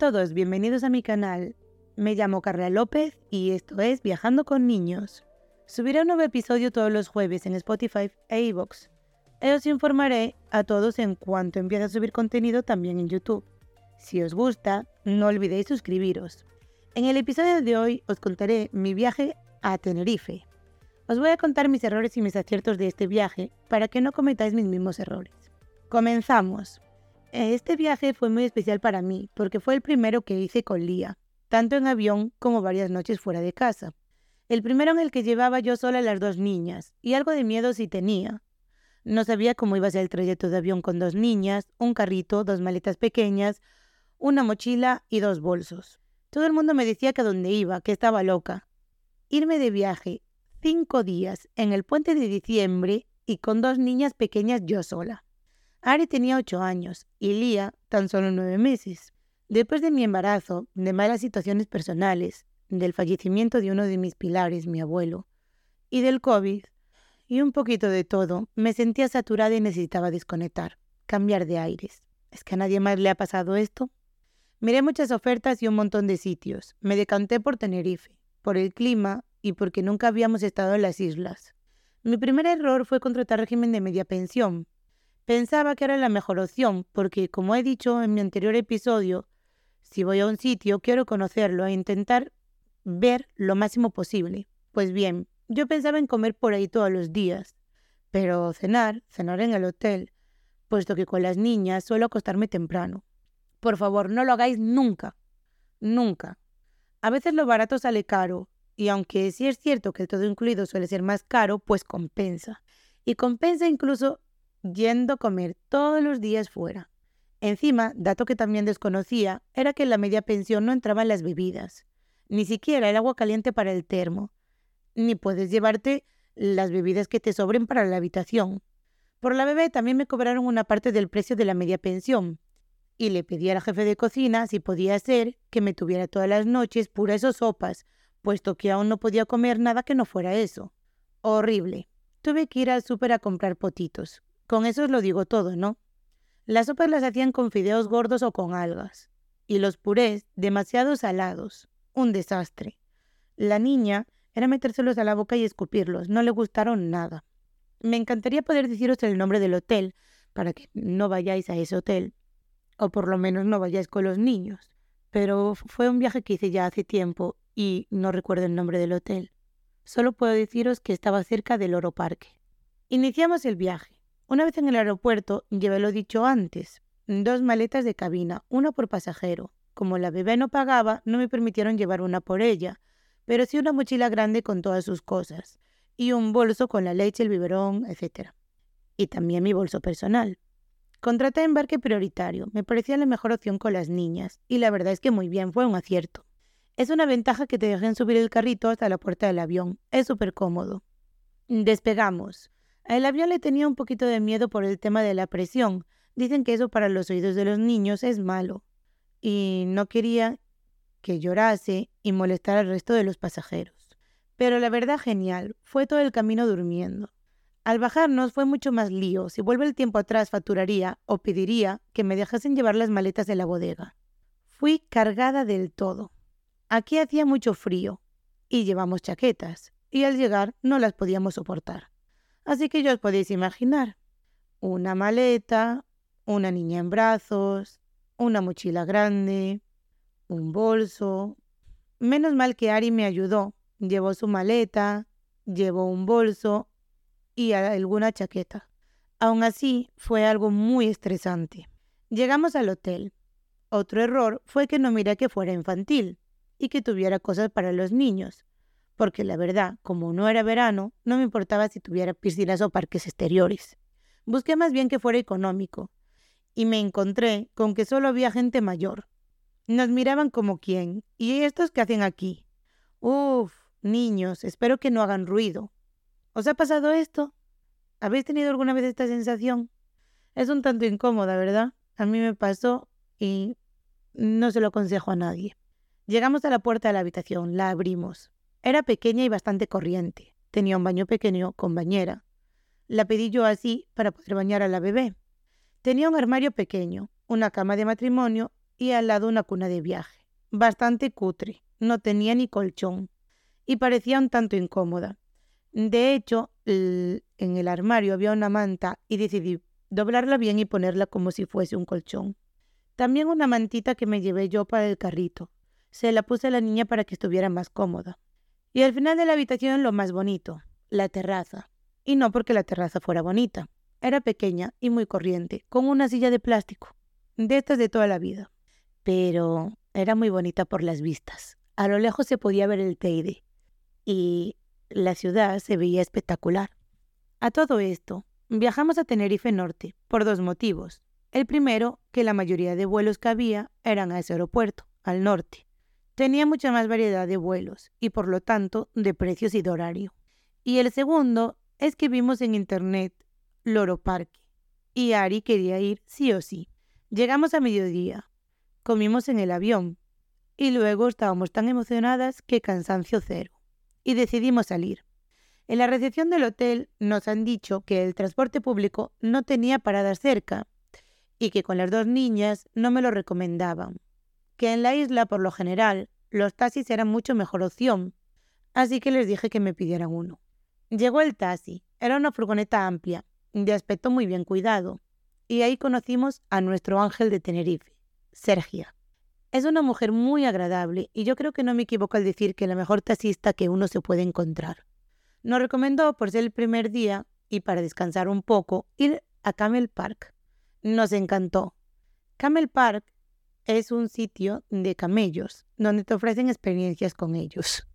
todos, bienvenidos a mi canal. Me llamo Carla López y esto es Viajando con Niños. Subiré un nuevo episodio todos los jueves en Spotify e iVoox. E os informaré a todos en cuanto empiece a subir contenido también en YouTube. Si os gusta, no olvidéis suscribiros. En el episodio de hoy os contaré mi viaje a Tenerife. Os voy a contar mis errores y mis aciertos de este viaje para que no cometáis mis mismos errores. Comenzamos. Este viaje fue muy especial para mí porque fue el primero que hice con Lía, tanto en avión como varias noches fuera de casa. El primero en el que llevaba yo sola a las dos niñas, y algo de miedo sí tenía. No sabía cómo iba a ser el trayecto de avión con dos niñas, un carrito, dos maletas pequeñas, una mochila y dos bolsos. Todo el mundo me decía que a dónde iba, que estaba loca. Irme de viaje cinco días en el puente de diciembre y con dos niñas pequeñas yo sola. Ari tenía ocho años y Lía tan solo nueve meses. Después de mi embarazo, de malas situaciones personales, del fallecimiento de uno de mis pilares, mi abuelo, y del COVID, y un poquito de todo, me sentía saturada y necesitaba desconectar, cambiar de aires. ¿Es que a nadie más le ha pasado esto? Miré muchas ofertas y un montón de sitios. Me decanté por Tenerife, por el clima y porque nunca habíamos estado en las islas. Mi primer error fue contratar régimen de media pensión, Pensaba que era la mejor opción porque, como he dicho en mi anterior episodio, si voy a un sitio quiero conocerlo e intentar ver lo máximo posible. Pues bien, yo pensaba en comer por ahí todos los días, pero cenar, cenar en el hotel, puesto que con las niñas suelo acostarme temprano. Por favor, no lo hagáis nunca, nunca. A veces lo barato sale caro, y aunque sí es cierto que todo incluido suele ser más caro, pues compensa. Y compensa incluso yendo a comer todos los días fuera. Encima, dato que también desconocía, era que en la media pensión no entraban las bebidas, ni siquiera el agua caliente para el termo, ni puedes llevarte las bebidas que te sobren para la habitación. Por la bebé también me cobraron una parte del precio de la media pensión, y le pedí al jefe de cocina si podía ser que me tuviera todas las noches puras o sopas, puesto que aún no podía comer nada que no fuera eso. Horrible. Tuve que ir al súper a comprar potitos, con eso os lo digo todo, ¿no? Las sopas las hacían con fideos gordos o con algas. Y los purés demasiado salados. Un desastre. La niña era metérselos a la boca y escupirlos. No le gustaron nada. Me encantaría poder deciros el nombre del hotel para que no vayáis a ese hotel. O por lo menos no vayáis con los niños. Pero fue un viaje que hice ya hace tiempo y no recuerdo el nombre del hotel. Solo puedo deciros que estaba cerca del Oro Parque. Iniciamos el viaje. Una vez en el aeropuerto, llevé lo dicho antes, dos maletas de cabina, una por pasajero. Como la bebé no pagaba, no me permitieron llevar una por ella, pero sí una mochila grande con todas sus cosas, y un bolso con la leche, el biberón, etc. Y también mi bolso personal. Contraté embarque prioritario, me parecía la mejor opción con las niñas, y la verdad es que muy bien, fue un acierto. Es una ventaja que te dejen subir el carrito hasta la puerta del avión, es súper cómodo. Despegamos. El avión le tenía un poquito de miedo por el tema de la presión. Dicen que eso para los oídos de los niños es malo. Y no quería que llorase y molestara al resto de los pasajeros. Pero la verdad genial, fue todo el camino durmiendo. Al bajarnos fue mucho más lío. Si vuelve el tiempo atrás, facturaría o pediría que me dejasen llevar las maletas de la bodega. Fui cargada del todo. Aquí hacía mucho frío y llevamos chaquetas, y al llegar no las podíamos soportar. Así que ya os podéis imaginar. Una maleta, una niña en brazos, una mochila grande, un bolso. Menos mal que Ari me ayudó. Llevó su maleta, llevó un bolso y alguna chaqueta. Aún así, fue algo muy estresante. Llegamos al hotel. Otro error fue que no miré que fuera infantil y que tuviera cosas para los niños porque la verdad, como no era verano, no me importaba si tuviera piscinas o parques exteriores. Busqué más bien que fuera económico, y me encontré con que solo había gente mayor. Nos miraban como quién, ¿y estos qué hacen aquí? Uf, niños, espero que no hagan ruido. ¿Os ha pasado esto? ¿Habéis tenido alguna vez esta sensación? Es un tanto incómoda, ¿verdad? A mí me pasó y no se lo aconsejo a nadie. Llegamos a la puerta de la habitación, la abrimos. Era pequeña y bastante corriente. Tenía un baño pequeño con bañera. La pedí yo así para poder bañar a la bebé. Tenía un armario pequeño, una cama de matrimonio y al lado una cuna de viaje. Bastante cutre, no tenía ni colchón y parecía un tanto incómoda. De hecho, en el armario había una manta y decidí doblarla bien y ponerla como si fuese un colchón. También una mantita que me llevé yo para el carrito. Se la puse a la niña para que estuviera más cómoda. Y al final de la habitación lo más bonito, la terraza. Y no porque la terraza fuera bonita. Era pequeña y muy corriente, con una silla de plástico, de estas de toda la vida. Pero era muy bonita por las vistas. A lo lejos se podía ver el Teide y la ciudad se veía espectacular. A todo esto, viajamos a Tenerife Norte por dos motivos. El primero, que la mayoría de vuelos que había eran a ese aeropuerto, al norte. Tenía mucha más variedad de vuelos y por lo tanto de precios y de horario. Y el segundo es que vimos en internet Loro Parque y Ari quería ir sí o sí. Llegamos a mediodía, comimos en el avión y luego estábamos tan emocionadas que cansancio cero y decidimos salir. En la recepción del hotel nos han dicho que el transporte público no tenía paradas cerca y que con las dos niñas no me lo recomendaban, que en la isla por lo general los taxis eran mucho mejor opción, así que les dije que me pidieran uno. Llegó el taxi, era una furgoneta amplia, de aspecto muy bien cuidado, y ahí conocimos a nuestro ángel de Tenerife, Sergia. Es una mujer muy agradable y yo creo que no me equivoco al decir que la mejor taxista que uno se puede encontrar. Nos recomendó, por ser el primer día y para descansar un poco, ir a Camel Park. Nos encantó. Camel Park es un sitio de camellos donde te ofrecen experiencias con ellos.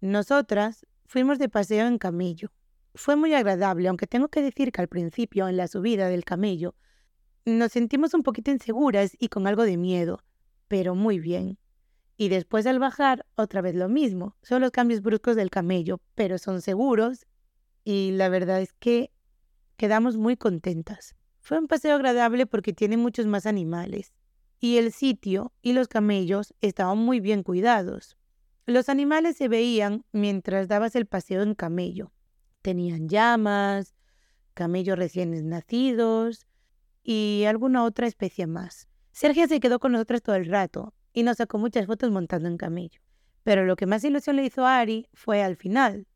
Nosotras fuimos de paseo en camello. Fue muy agradable, aunque tengo que decir que al principio, en la subida del camello, nos sentimos un poquito inseguras y con algo de miedo, pero muy bien. Y después al bajar, otra vez lo mismo. Son los cambios bruscos del camello, pero son seguros y la verdad es que quedamos muy contentas. Fue un paseo agradable porque tiene muchos más animales. Y el sitio y los camellos estaban muy bien cuidados. Los animales se veían mientras dabas el paseo en camello. Tenían llamas, camellos recién nacidos y alguna otra especie más. Sergio se quedó con nosotros todo el rato y nos sacó muchas fotos montando en camello. Pero lo que más ilusión le hizo a Ari fue al final.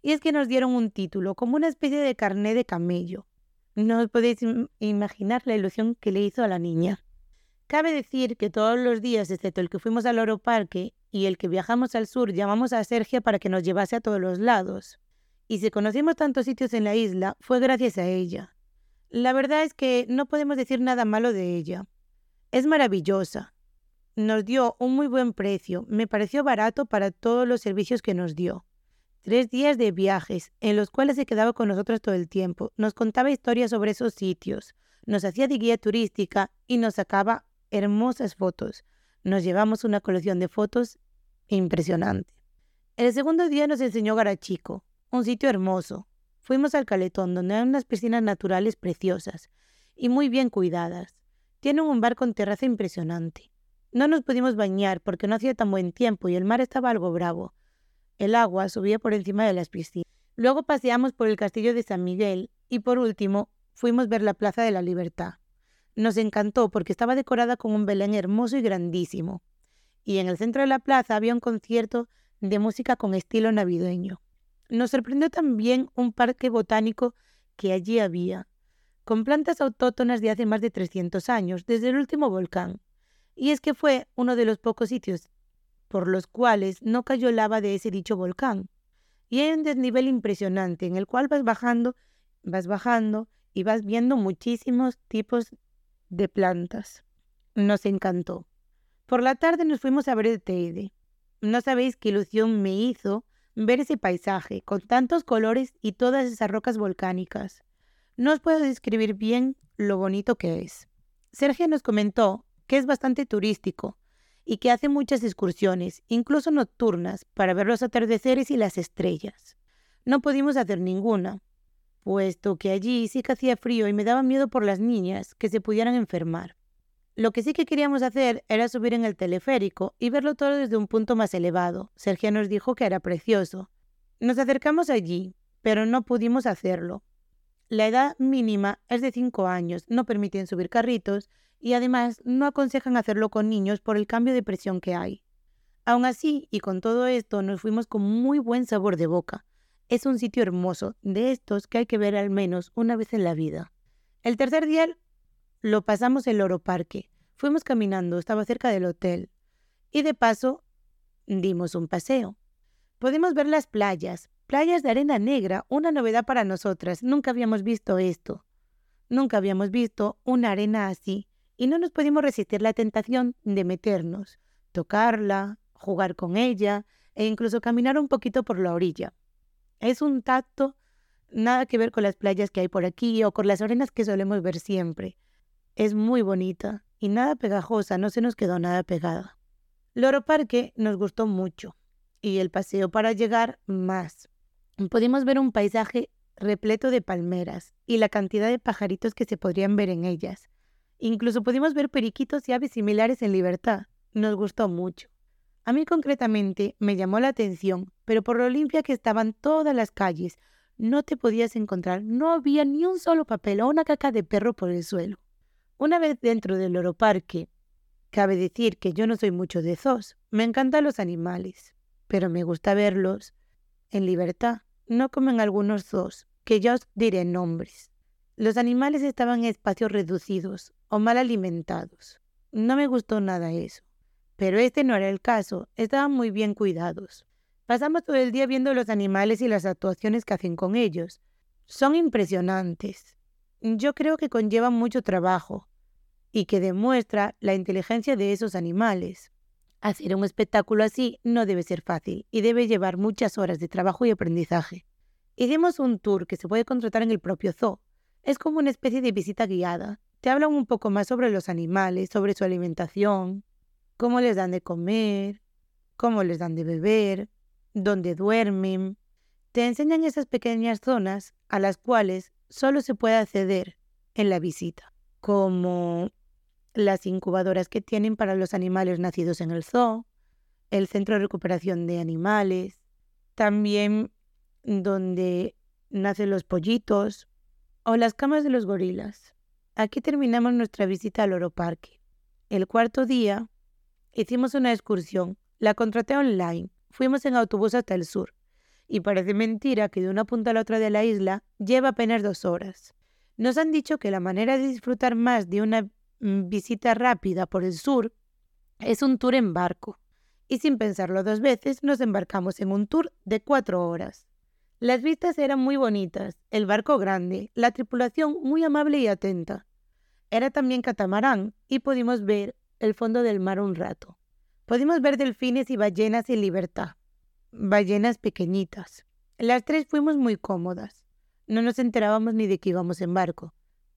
Y es que nos dieron un título, como una especie de carné de camello. No os podéis imaginar la ilusión que le hizo a la niña. Cabe decir que todos los días, excepto el que fuimos al Oro Parque y el que viajamos al sur, llamamos a Sergia para que nos llevase a todos los lados. Y si conocimos tantos sitios en la isla, fue gracias a ella. La verdad es que no podemos decir nada malo de ella. Es maravillosa. Nos dio un muy buen precio. Me pareció barato para todos los servicios que nos dio. Tres días de viajes, en los cuales se quedaba con nosotros todo el tiempo. Nos contaba historias sobre esos sitios. Nos hacía de guía turística y nos sacaba hermosas fotos. Nos llevamos una colección de fotos impresionante. El segundo día nos enseñó Garachico, un sitio hermoso. Fuimos al Caletón, donde hay unas piscinas naturales preciosas y muy bien cuidadas. Tienen un bar con terraza impresionante. No nos pudimos bañar porque no hacía tan buen tiempo y el mar estaba algo bravo. El agua subía por encima de las piscinas. Luego paseamos por el castillo de San Miguel y por último fuimos ver la Plaza de la Libertad. Nos encantó porque estaba decorada con un Belén hermoso y grandísimo. Y en el centro de la plaza había un concierto de música con estilo navideño. Nos sorprendió también un parque botánico que allí había con plantas autóctonas de hace más de 300 años, desde el último volcán. Y es que fue uno de los pocos sitios por los cuales no cayó lava de ese dicho volcán. Y hay un desnivel impresionante en el cual vas bajando, vas bajando y vas viendo muchísimos tipos de plantas. Nos encantó. Por la tarde nos fuimos a ver Teide. No sabéis qué ilusión me hizo ver ese paisaje con tantos colores y todas esas rocas volcánicas. No os puedo describir bien lo bonito que es. Sergio nos comentó que es bastante turístico y que hace muchas excursiones, incluso nocturnas, para ver los atardeceres y las estrellas. No pudimos hacer ninguna, puesto que allí sí que hacía frío y me daba miedo por las niñas que se pudieran enfermar. Lo que sí que queríamos hacer era subir en el teleférico y verlo todo desde un punto más elevado. Sergio nos dijo que era precioso. Nos acercamos allí, pero no pudimos hacerlo, la edad mínima es de 5 años, no permiten subir carritos y además no aconsejan hacerlo con niños por el cambio de presión que hay. Aún así, y con todo esto, nos fuimos con muy buen sabor de boca. Es un sitio hermoso, de estos que hay que ver al menos una vez en la vida. El tercer día lo pasamos en Loro Parque. Fuimos caminando, estaba cerca del hotel. Y de paso, dimos un paseo. Podemos ver las playas, playas de arena negra, una novedad para nosotras. Nunca habíamos visto esto. Nunca habíamos visto una arena así y no nos pudimos resistir la tentación de meternos, tocarla, jugar con ella e incluso caminar un poquito por la orilla. Es un tacto nada que ver con las playas que hay por aquí o con las arenas que solemos ver siempre. Es muy bonita y nada pegajosa, no se nos quedó nada pegada. Loro Parque nos gustó mucho y el paseo para llegar más. Pudimos ver un paisaje repleto de palmeras y la cantidad de pajaritos que se podrían ver en ellas. Incluso pudimos ver periquitos y aves similares en libertad. Nos gustó mucho. A mí concretamente me llamó la atención, pero por lo limpia que estaban todas las calles, no te podías encontrar, no había ni un solo papel o una caca de perro por el suelo. Una vez dentro del oroparque, cabe decir que yo no soy mucho de zoos, me encantan los animales, pero me gusta verlos en libertad, no como en algunos zoos, que ya os diré nombres. Los animales estaban en espacios reducidos o mal alimentados. No me gustó nada eso. Pero este no era el caso, estaban muy bien cuidados. Pasamos todo el día viendo los animales y las actuaciones que hacen con ellos. Son impresionantes. Yo creo que conllevan mucho trabajo y que demuestra la inteligencia de esos animales. Hacer un espectáculo así no debe ser fácil y debe llevar muchas horas de trabajo y aprendizaje. Hicimos un tour que se puede contratar en el propio zoo. Es como una especie de visita guiada. Te hablan un poco más sobre los animales, sobre su alimentación, cómo les dan de comer, cómo les dan de beber, dónde duermen. Te enseñan esas pequeñas zonas a las cuales solo se puede acceder en la visita, como las incubadoras que tienen para los animales nacidos en el zoo, el centro de recuperación de animales, también donde nacen los pollitos o las camas de los gorilas. Aquí terminamos nuestra visita al Oro Parque. El cuarto día hicimos una excursión, la contraté online, fuimos en autobús hasta el sur, y parece mentira que de una punta a la otra de la isla lleva apenas dos horas. Nos han dicho que la manera de disfrutar más de una mm, visita rápida por el sur es un tour en barco, y sin pensarlo dos veces nos embarcamos en un tour de cuatro horas. Las vistas eran muy bonitas, el barco grande, la tripulación muy amable y atenta. Era también catamarán y pudimos ver el fondo del mar un rato. Pudimos ver delfines y ballenas en libertad. Ballenas pequeñitas. Las tres fuimos muy cómodas. No nos enterábamos ni de que íbamos en barco.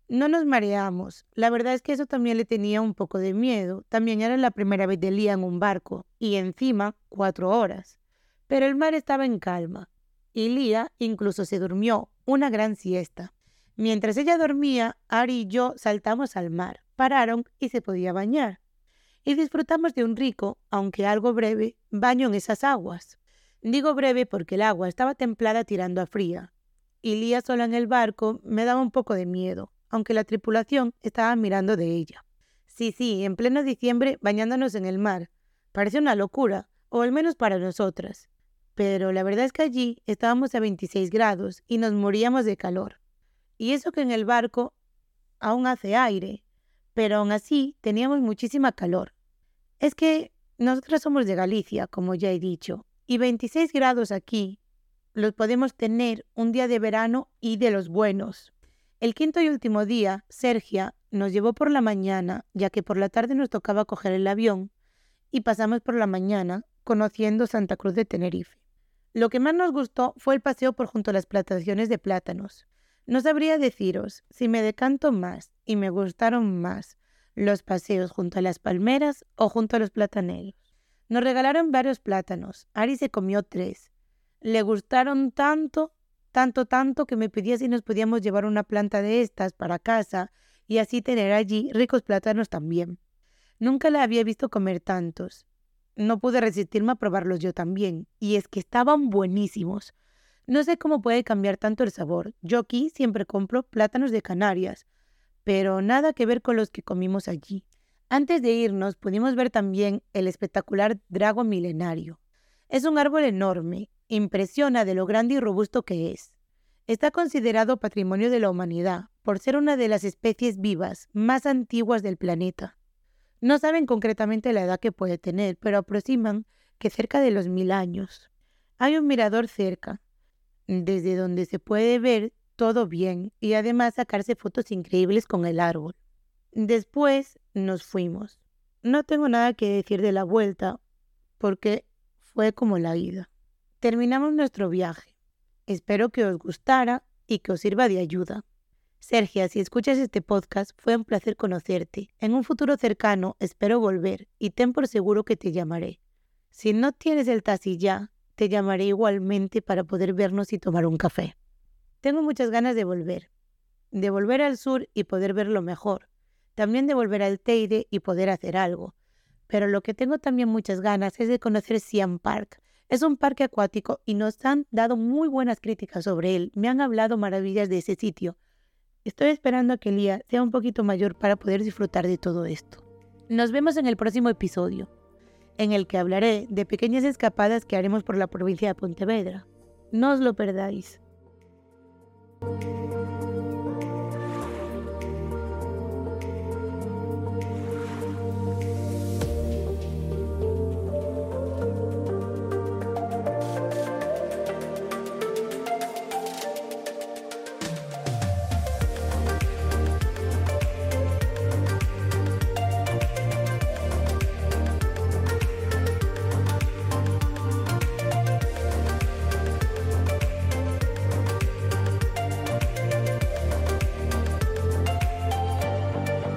No nos mareamos. La verdad es que eso también le tenía un poco de miedo. También era la primera vez de Lía en un barco. Y encima, cuatro horas. Pero el mar estaba en calma y Lía incluso se durmió una gran siesta. Mientras ella dormía, Ari y yo saltamos al mar, pararon y se podía bañar. Y disfrutamos de un rico, aunque algo breve, baño en esas aguas. Digo breve porque el agua estaba templada tirando a fría. Y Lía sola en el barco me daba un poco de miedo, aunque la tripulación estaba mirando de ella. Sí, sí, en pleno diciembre bañándonos en el mar. Parece una locura, o al menos para nosotras pero la verdad es que allí estábamos a 26 grados y nos moríamos de calor. Y eso que en el barco aún hace aire, pero aún así teníamos muchísima calor. Es que nosotros somos de Galicia, como ya he dicho, y 26 grados aquí los podemos tener un día de verano y de los buenos. El quinto y último día, Sergia nos llevó por la mañana, ya que por la tarde nos tocaba coger el avión, y pasamos por la mañana conociendo Santa Cruz de Tenerife. Lo que más nos gustó fue el paseo por junto a las plantaciones de plátanos. No sabría deciros si me decanto más y me gustaron más los paseos junto a las palmeras o junto a los plataneros. Nos regalaron varios plátanos. Ari se comió tres. Le gustaron tanto, tanto, tanto que me pedía si nos podíamos llevar una planta de estas para casa y así tener allí ricos plátanos también. Nunca la había visto comer tantos no pude resistirme a probarlos yo también, y es que estaban buenísimos. No sé cómo puede cambiar tanto el sabor. Yo aquí siempre compro plátanos de Canarias, pero nada que ver con los que comimos allí. Antes de irnos pudimos ver también el espectacular drago milenario. Es un árbol enorme, impresiona de lo grande y robusto que es. Está considerado patrimonio de la humanidad por ser una de las especies vivas más antiguas del planeta. No saben concretamente la edad que puede tener, pero aproximan que cerca de los mil años. Hay un mirador cerca, desde donde se puede ver todo bien y además sacarse fotos increíbles con el árbol. Después nos fuimos. No tengo nada que decir de la vuelta porque fue como la ida. Terminamos nuestro viaje. Espero que os gustara y que os sirva de ayuda. Sergia, si escuchas este podcast, fue un placer conocerte. En un futuro cercano espero volver y ten por seguro que te llamaré. Si no tienes el taxi te llamaré igualmente para poder vernos y tomar un café. Tengo muchas ganas de volver. De volver al sur y poder verlo mejor. También de volver al Teide y poder hacer algo. Pero lo que tengo también muchas ganas es de conocer Siam Park. Es un parque acuático y nos han dado muy buenas críticas sobre él. Me han hablado maravillas de ese sitio. Estoy esperando a que Lía sea un poquito mayor para poder disfrutar de todo esto. Nos vemos en el próximo episodio, en el que hablaré de pequeñas escapadas que haremos por la provincia de Pontevedra. No os lo perdáis. Thank you.